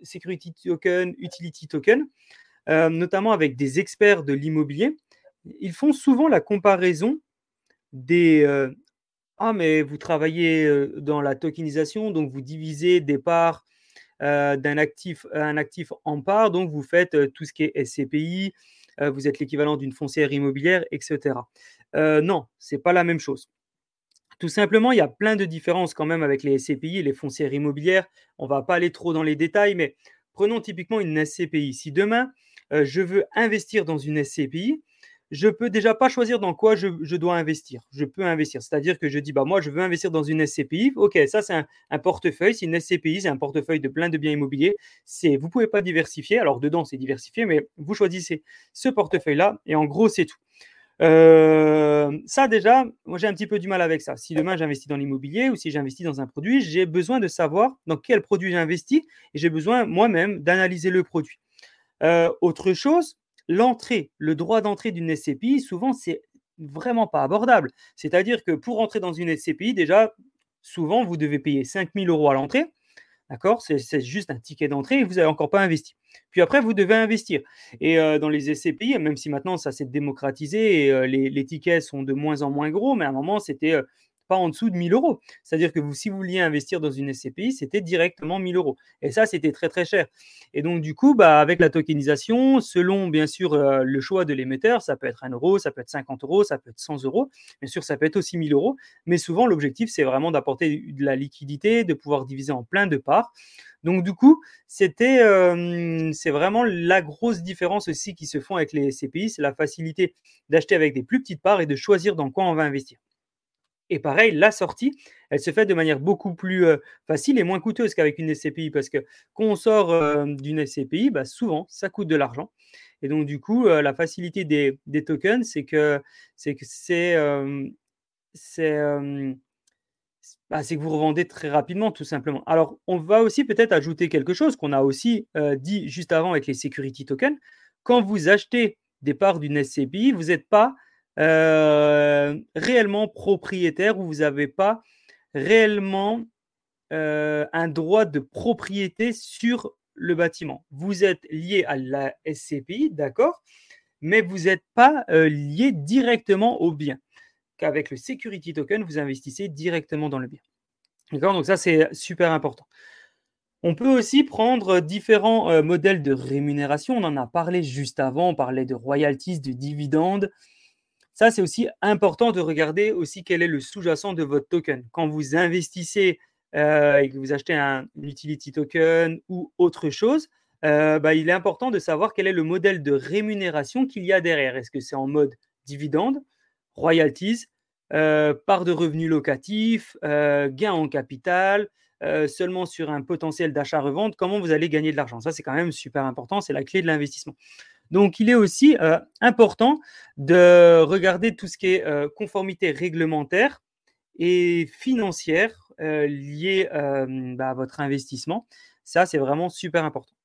security token, utility token, notamment avec des experts de l'immobilier, ils font souvent la comparaison des, ah, mais vous travaillez dans la tokenisation, donc vous divisez des parts d'un actif, en parts, donc vous faites tout ce qui est SCPI, vous êtes l'équivalent d'une foncière immobilière, etc. non, c'est pas la même chose. Tout simplement, il y a plein de différences quand même avec les SCPI et les foncières immobilières. On va pas aller trop dans les détails, mais prenons typiquement une SCPI. Si demain, je veux investir dans une SCPI, je peux déjà pas choisir dans quoi je, dois investir. Je peux investir. C'est-à-dire que je dis, bah, moi, je veux investir dans une SCPI. OK, ça, c'est un, portefeuille. C'est une SCPI, c'est un portefeuille de plein de biens immobiliers. C'est, vous pouvez pas diversifier. Alors, dedans, c'est diversifié, mais vous choisissez ce portefeuille-là et en gros, c'est tout. Euh, ça, déjà, moi, j'ai un petit peu du mal avec ça. Si demain, j'investis dans l'immobilier ou si j'investis dans un produit, j'ai besoin de savoir dans quel produit j'investis et j'ai besoin moi-même d'analyser le produit. Euh, autre chose, l'entrée, le droit d'entrée d'une SCPI, souvent, c'est vraiment pas abordable. C'est-à-dire que pour entrer dans une SCPI, déjà, souvent, vous devez payer 5000 euros à l'entrée. D'accord? C'est juste un ticket d'entrée et vous n'avez encore pas investi. Puis après, vous devez investir. Et euh, dans les SCPI, même si maintenant ça s'est démocratisé et euh, les, tickets sont de moins en moins gros, mais à un moment, c'était euh, en dessous de 1000 euros. C'est-à-dire que vous, si vous vouliez investir dans une SCPI, c'était directement 1000 euros. Et ça, c'était très très cher. Et donc, du coup, bah, avec la tokenisation, selon bien sûr euh, le choix de l'émetteur, ça peut être 1 euro, ça peut être 50 euros, ça peut être 100 euros. Bien sûr, ça peut être aussi 1000 euros. Mais souvent, l'objectif, c'est vraiment d'apporter de la liquidité, de pouvoir diviser en plein de parts. Donc du coup, c'était, euh, c'est vraiment la grosse différence aussi qui se font avec les SCPI, c'est la facilité d'acheter avec des plus petites parts et de choisir dans quoi on va investir. Et pareil, la sortie, elle se fait de manière beaucoup plus facile et moins coûteuse qu'avec une SCPI parce que quand on sort d'une SCPI, bah, souvent, ça coûte de l'argent. Et donc, du coup, la facilité des, tokens, c'est que c'est que c'est bah, que vous revendez très rapidement, tout simplement. Alors, on va aussi peut-être ajouter quelque chose qu'on a aussi dit juste avant avec les security tokens. Quand vous achetez des parts d'une SCPI, vous n'êtes pas euh, réellement propriétaire ou vous n'avez pas réellement euh, un droit de propriété sur le bâtiment. Vous êtes lié à la SCPI, d'accord, mais vous n'êtes pas lié directement au bien qu'avec le security token, vous investissez directement dans le bien. D'accord Donc ça, c'est super important. On peut aussi prendre différents euh, modèles de rémunération. On en a parlé juste avant. On parlait de royalties, de dividendes. Ça, c'est aussi important de regarder aussi quel est le sous-jacent de votre token. Quand vous investissez euh, et que vous achetez un utility token ou autre chose, euh, bah, il est important de savoir quel est le modèle de rémunération qu'il y a derrière. Est-ce que c'est en mode dividende, royalties, euh, part de revenus locatifs, gains en capital, seulement sur un potentiel d'achat-revente, comment vous allez gagner de l'argent? Ça, c'est quand même super important, c'est la clé de l'investissement. Donc, il est aussi important de regarder tout ce qui est conformité réglementaire et financière liée bah, à votre investissement. Ça, c'est vraiment super important.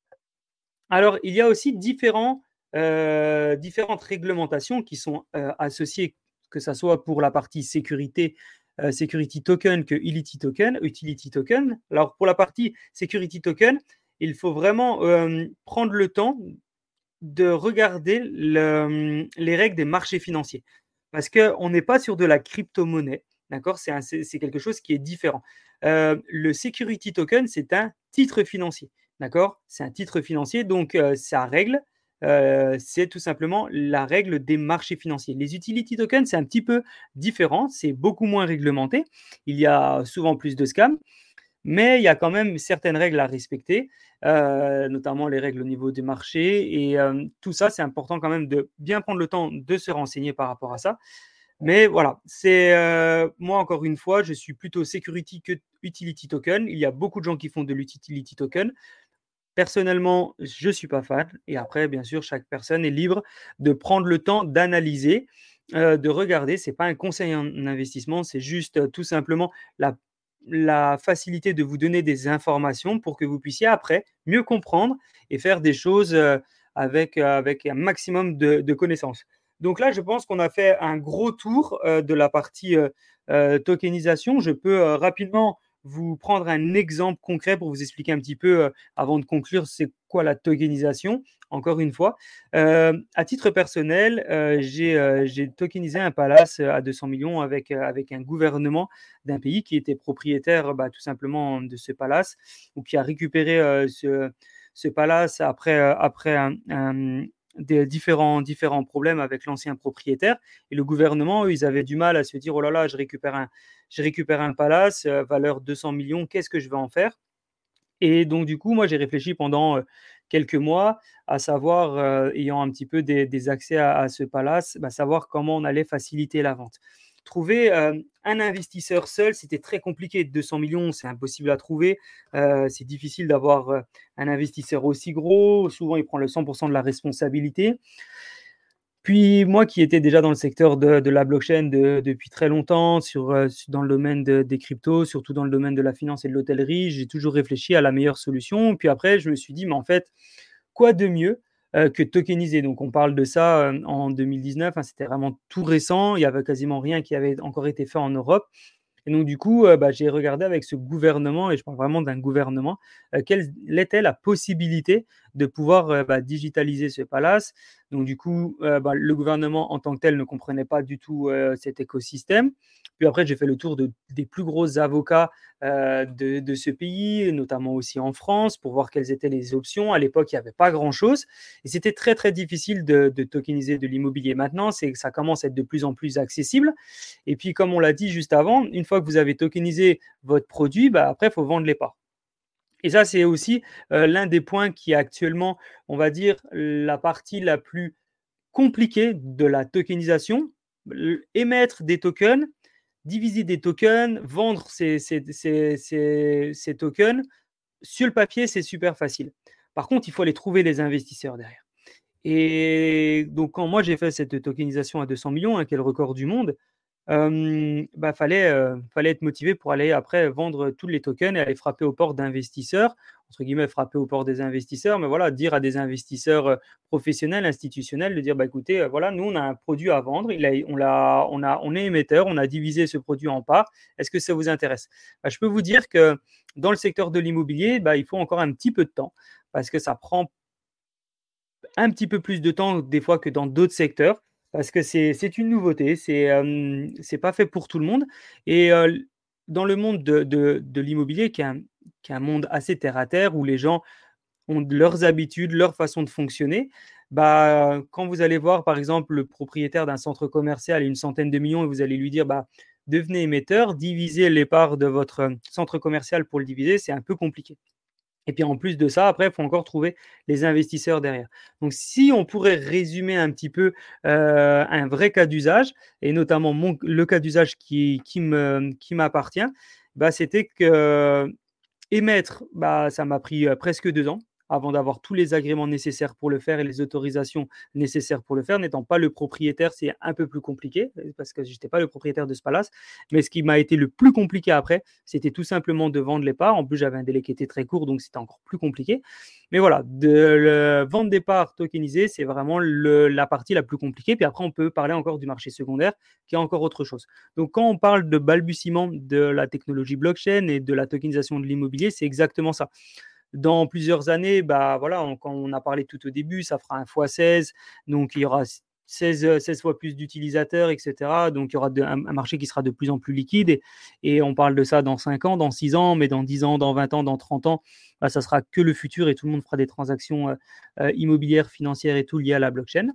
Alors, il y a aussi différents, différentes réglementations qui sont associées que ce soit pour la partie sécurité, euh, security token que utility token, utility token. Alors pour la partie security token, il faut vraiment euh, prendre le temps de regarder les règles des marchés financiers. Parce qu'on n'est pas sur de la crypto-monnaie, d'accord? C'est, quelque chose qui est différent. Euh, le security token, c'est un titre financier, d'accord? C'est un titre financier, donc ça règle euh, c'est tout simplement la règle des marchés financiers. Les utility tokens, c'est un petit peu différent, c'est beaucoup moins réglementé. Il y a souvent plus de scams, mais il y a quand même certaines règles à respecter, euh, notamment les règles au niveau des marchés. Et euh, tout ça, c'est important quand même de bien prendre le temps de se renseigner par rapport à ça. Mais voilà, c'est moi encore une fois, je suis plutôt security que utility token. Il y a beaucoup de gens qui font de l'utility token. Personnellement, je ne suis pas fan. Et après, bien sûr, chaque personne est libre de prendre le temps d'analyser, euh, de regarder. Ce n'est pas un conseil en investissement, c'est juste euh, tout simplement la, facilité de vous donner des informations pour que vous puissiez après mieux comprendre et faire des choses euh, avec, avec un maximum de, de, connaissances. Donc là, je pense qu'on a fait un gros tour de la partie tokenisation. Je peux rapidement vous prendre un exemple concret pour vous expliquer un petit peu, euh, avant de conclure, c'est quoi la tokenisation. Encore une fois, euh, à titre personnel, euh, j'ai tokenisé un palace à 200 millions avec, avec un gouvernement d'un pays qui était propriétaire bah, tout simplement de ce palace ou qui a récupéré ce, ce, palace après, après un, des différents, différents problèmes avec l'ancien propriétaire. Et le gouvernement, eux, ils avaient du mal à se dire, oh là là, je récupère un, je récupère un palace, euh, valeur 200 millions, qu'est-ce que je vais en faire? Et donc, du coup, moi, j'ai réfléchi pendant euh, quelques mois à savoir, euh, ayant un petit peu des, accès à, ce palace, bah, savoir comment on allait faciliter la vente trouver un investisseur seul, c'était très compliqué. 200 millions, c'est impossible à trouver. c'est difficile d'avoir un investisseur aussi gros. Souvent, il prend le 100% de la responsabilité. Puis moi qui étais déjà dans le secteur de, la blockchain depuis très longtemps, sur, dans le domaine des cryptos, surtout dans le domaine de la finance et de l'hôtellerie, j'ai toujours réfléchi à la meilleure solution. Puis après, je me suis dit, mais en fait, quoi de mieux euh, que tokeniser. Donc on parle de ça euh, en 2019, hein, c'était vraiment tout récent, il n'y avait quasiment rien qui avait encore été fait en Europe. Et donc, du coup, euh, bah, j'ai regardé avec ce gouvernement, et je parle vraiment d'un gouvernement, quelle était la possibilité de pouvoir bah, digitaliser ce palace. Donc, du coup, bah, le gouvernement en tant que tel ne comprenait pas du tout cet écosystème. Puis après, j'ai fait le tour de, des plus gros avocats euh, de, ce pays, notamment aussi en France, pour voir quelles étaient les options. À l'époque, il n'y avait pas grand-chose. Et c'était très, très difficile de, tokeniser de l'immobilier. Maintenant, c'est ça commence à être de plus en plus accessible. Et puis, comme on l'a dit juste avant, une fois que vous avez tokenisé votre produit, bah, après, il faut vendre les parts. Et ça, c'est aussi euh, l'un des points qui est actuellement, on va dire, la partie la plus compliquée de la tokenisation. Émettre des tokens, diviser des tokens, vendre ces, tokens, sur le papier, c'est super facile. Par contre, il faut aller trouver les investisseurs derrière. Et donc, quand moi j'ai fait cette tokenisation à 200 millions, hein, qui est le record du monde, il bah, fallait, fallait être motivé pour aller après vendre tous les tokens et aller frapper aux portes d'investisseurs, entre guillemets, frapper aux portes des investisseurs, mais voilà, dire à des investisseurs professionnels, institutionnels, de dire, bah, écoutez, voilà, nous, on a un produit à vendre, il a, on, l'a, on, a, on est émetteur, on a divisé ce produit en parts, est-ce que ça vous intéresse? Bah, Je peux vous dire que dans le secteur de l'immobilier, bah, il faut encore un petit peu de temps, parce que ça prend un petit peu plus de temps des fois que dans d'autres secteurs parce que c'est une nouveauté, c'est n'est pas fait pour tout le monde. Et dans le monde de, l'immobilier, qui, est un monde assez terre à terre, où les gens ont leurs habitudes, leur façon de fonctionner, bah, quand vous allez voir, par exemple, le propriétaire d'un centre commercial et une centaine de millions, et vous allez lui dire, bah, devenez émetteur, divisez les parts de votre centre commercial pour le diviser, c'est un peu compliqué. Et puis en plus de ça, après, il faut encore trouver les investisseurs derrière. Donc si on pourrait résumer un petit peu euh, un vrai cas d'usage, et notamment le cas d'usage qui, m'appartient, qui bah, c'était que émettre, bah, ça m'a pris euh, presque deux ans avant d'avoir tous les agréments nécessaires pour le faire et les autorisations nécessaires pour le faire. N'étant pas le propriétaire, c'est un peu plus compliqué euh, parce que je n'étais pas le propriétaire de ce palace. Mais ce qui m'a été le plus compliqué après, c'était tout simplement de vendre les parts. En plus, j'avais un délai qui était très court, donc c'était encore plus compliqué. Mais voilà, de vendre des parts tokenisées, c'est vraiment la partie la plus compliquée. Puis après, on peut parler encore du marché secondaire, qui est encore autre chose. Donc, quand on parle de balbutiement de la technologie blockchain et de la tokenisation de l'immobilier, c'est exactement ça dans plusieurs années, bah voilà, quand on a parlé tout au début, ça fera un fois 16, donc il y aura 16, 16 fois plus d'utilisateurs, etc. Donc il y aura un, marché qui sera de plus en plus liquide et, on parle de ça dans 5 ans, dans 6 ans, mais dans 10 ans, dans 20 ans, dans 30 ans, bah, ça sera que le futur et tout le monde fera des transactions euh, euh, immobilières, financières et tout liées à la blockchain.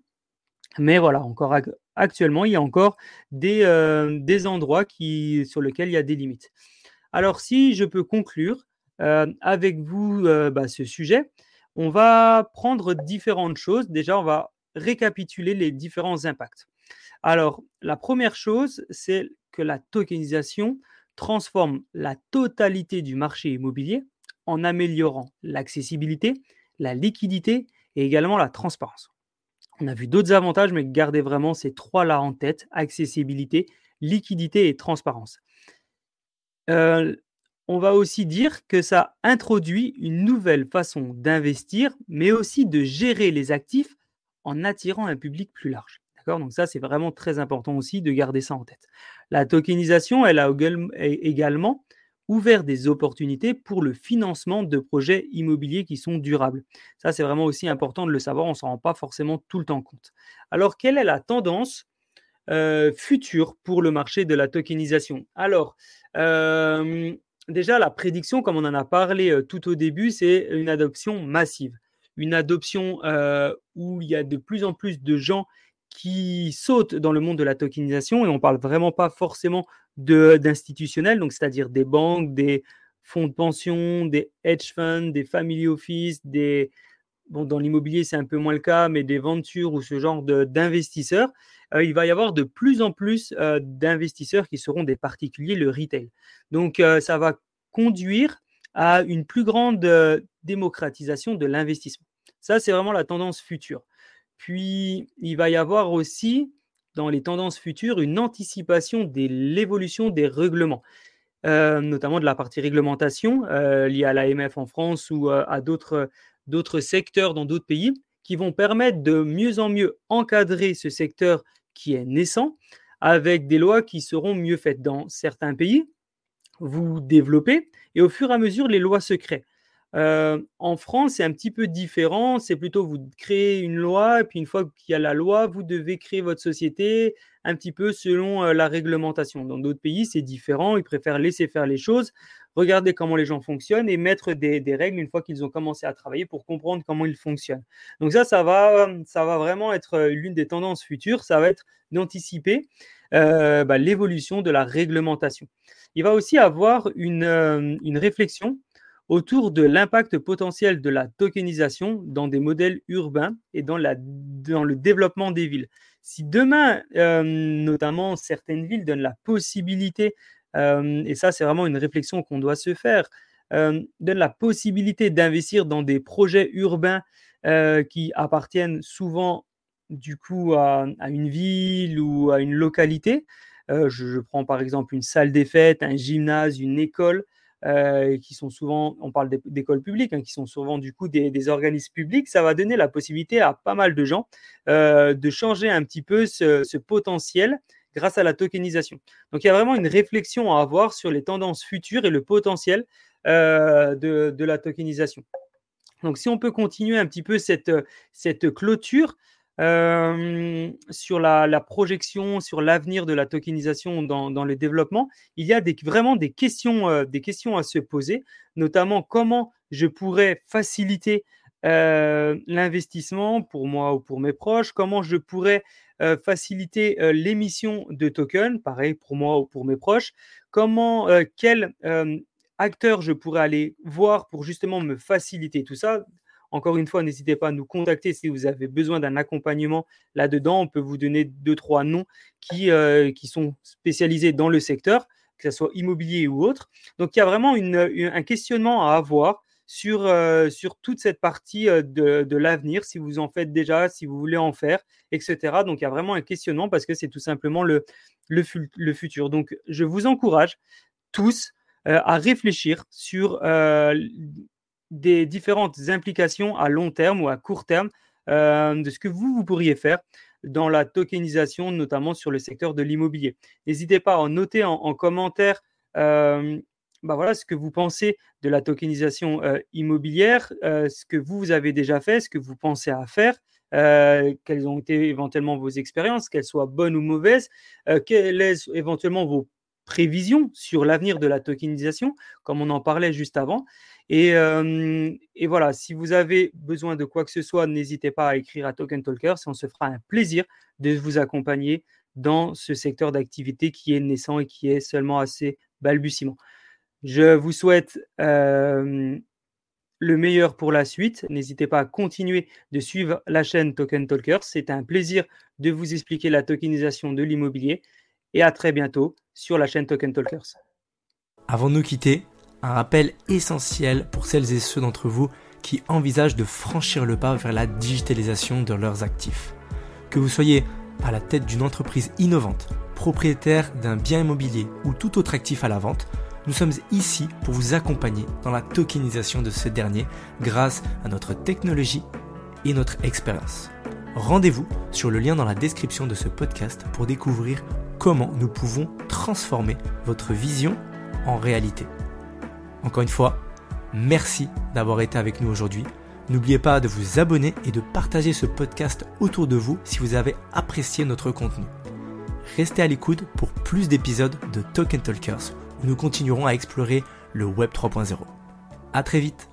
Mais voilà, encore actuellement, il y a encore des, euh, des endroits qui, sur lesquels il y a des limites. Alors si je peux conclure, euh, avec vous euh, bah, ce sujet. On va prendre différentes choses. Déjà, on va récapituler les différents impacts. Alors, la première chose, c'est que la tokenisation transforme la totalité du marché immobilier en améliorant l'accessibilité, la liquidité et également la transparence. On a vu d'autres avantages, mais gardez vraiment ces trois-là en tête, accessibilité, liquidité et transparence. Euh, on va aussi dire que ça introduit une nouvelle façon d'investir, mais aussi de gérer les actifs en attirant un public plus large. D'accord? Donc ça, c'est vraiment très important aussi de garder ça en tête. La tokenisation, elle a également ouvert des opportunités pour le financement de projets immobiliers qui sont durables. Ça, c'est vraiment aussi important de le savoir, on ne s'en rend pas forcément tout le temps compte. Alors, quelle est la tendance euh, future pour le marché de la tokenisation? Alors, euh, déjà, la prédiction, comme on en a parlé euh, tout au début, c'est une adoption massive. Une adoption euh, où il y a de plus en plus de gens qui sautent dans le monde de la tokenisation et on ne parle vraiment pas forcément d'institutionnels, c'est-à-dire des banques, des fonds de pension, des hedge funds, des family office, des, dans l'immobilier, c'est un peu moins le cas, mais des ventures ou ce genre d'investisseurs, euh, il va y avoir de plus en plus euh, d'investisseurs qui seront des particuliers, le retail. Donc, euh, ça va conduire à une plus grande démocratisation de l'investissement. Ça, c'est vraiment la tendance future. Puis, il va y avoir aussi, dans les tendances futures, une anticipation de l'évolution des règlements. notamment de la partie réglementation liée à l'AMF en France ou à d'autres d'autres secteurs dans d'autres pays qui vont permettre de mieux en mieux encadrer ce secteur qui est naissant avec des lois qui seront mieux faites dans certains pays. Vous développez et au fur et à mesure, les lois se créent. Euh, en France, c'est un petit peu différent. C'est plutôt vous créez une loi, et puis une fois qu'il y a la loi, vous devez créer votre société un petit peu selon euh, la réglementation. Dans d'autres pays, c'est différent. Ils préfèrent laisser faire les choses, regarder comment les gens fonctionnent et mettre des, règles une fois qu'ils ont commencé à travailler pour comprendre comment ils fonctionnent. Donc ça, ça va, ça va vraiment être euh, l'une des tendances futures. Ça va être d'anticiper bah, l'évolution de la réglementation. Il va aussi avoir une, réflexion autour de l'impact potentiel de la tokenisation dans des modèles urbains et dans, le développement des villes. Si demain, euh, notamment certaines villes donnent la possibilité, euh, et ça c'est vraiment une réflexion qu'on doit se faire, euh, donnent la possibilité d'investir dans des projets urbains qui appartiennent souvent du coup à, à, une ville ou à une localité, je, prends par exemple une salle des fêtes, un gymnase, une école. qui sont souvent, on parle d'écoles publiques, hein, qui sont souvent du coup des, organismes publics, ça va donner la possibilité à pas mal de gens de changer un petit peu ce potentiel grâce à la tokenisation. Donc il y a vraiment une réflexion à avoir sur les tendances futures et le potentiel euh, de, la tokenisation. Donc si on peut continuer un petit peu cette, clôture euh, sur la, projection, sur l'avenir de la tokenisation dans, le développement, il y a vraiment euh, des questions à se poser, notamment comment je pourrais faciliter l'investissement pour moi ou pour mes proches, comment je pourrais faciliter l'émission de tokens, pareil pour moi ou pour mes proches, comment, quel acteur je pourrais aller voir pour justement me faciliter tout ça? Encore une fois, n'hésitez pas à nous contacter si vous avez besoin d'un accompagnement là-dedans. On peut vous donner deux, trois noms qui, qui sont spécialisés dans le secteur, que ce soit immobilier ou autre. Donc, il y a vraiment un questionnement à avoir sur, sur toute cette partie de, l'avenir, si vous en faites déjà, si vous voulez en faire, etc. Donc il y a vraiment un questionnement parce que c'est tout simplement le, le, futur. Donc je vous encourage tous à réfléchir sur des différentes implications à long terme ou à court terme de ce que vous, vous pourriez faire dans la tokenisation, notamment sur le secteur de l'immobilier. N'hésitez pas à en noter en, commentaire bah voilà, ce que vous pensez de la tokenisation immobilière, ce que vous, avez déjà fait, ce que vous pensez à faire, quelles ont été éventuellement vos expériences, qu'elles soient bonnes ou mauvaises, quelles sont éventuellement vos prévisions sur l'avenir de la tokenisation, comme on en parlait juste avant. Et, et, voilà, si vous avez besoin de quoi que ce soit, n'hésitez pas à écrire à Token Talkers, on se fera un plaisir de vous accompagner dans ce secteur d'activité qui est naissant et qui est seulement assez balbutiement. Je vous souhaite le meilleur pour la suite. N'hésitez pas à continuer de suivre la chaîne Token Talkers. C'est un plaisir de vous expliquer la tokenisation de l'immobilier. Et à très bientôt sur la chaîne Token Talkers. Avant de nous quitter, un rappel essentiel pour celles et ceux d'entre vous qui envisagent de franchir le pas vers la digitalisation de leurs actifs. Que vous soyez à la tête d'une entreprise innovante, propriétaire d'un bien immobilier ou tout autre actif à la vente, nous sommes ici pour vous accompagner dans la tokenisation de ce dernier grâce à notre technologie et notre expérience. Rendez-vous sur le lien dans la description de ce podcast pour découvrir comment nous pouvons transformer votre vision en réalité. Encore une fois, merci d'avoir été avec nous aujourd'hui. N'oubliez pas de vous abonner et de partager ce podcast autour de vous si vous avez apprécié notre contenu. Restez à l'écoute pour plus d'épisodes de Token Talkers nous continuerons à explorer le Web 3.0. A très vite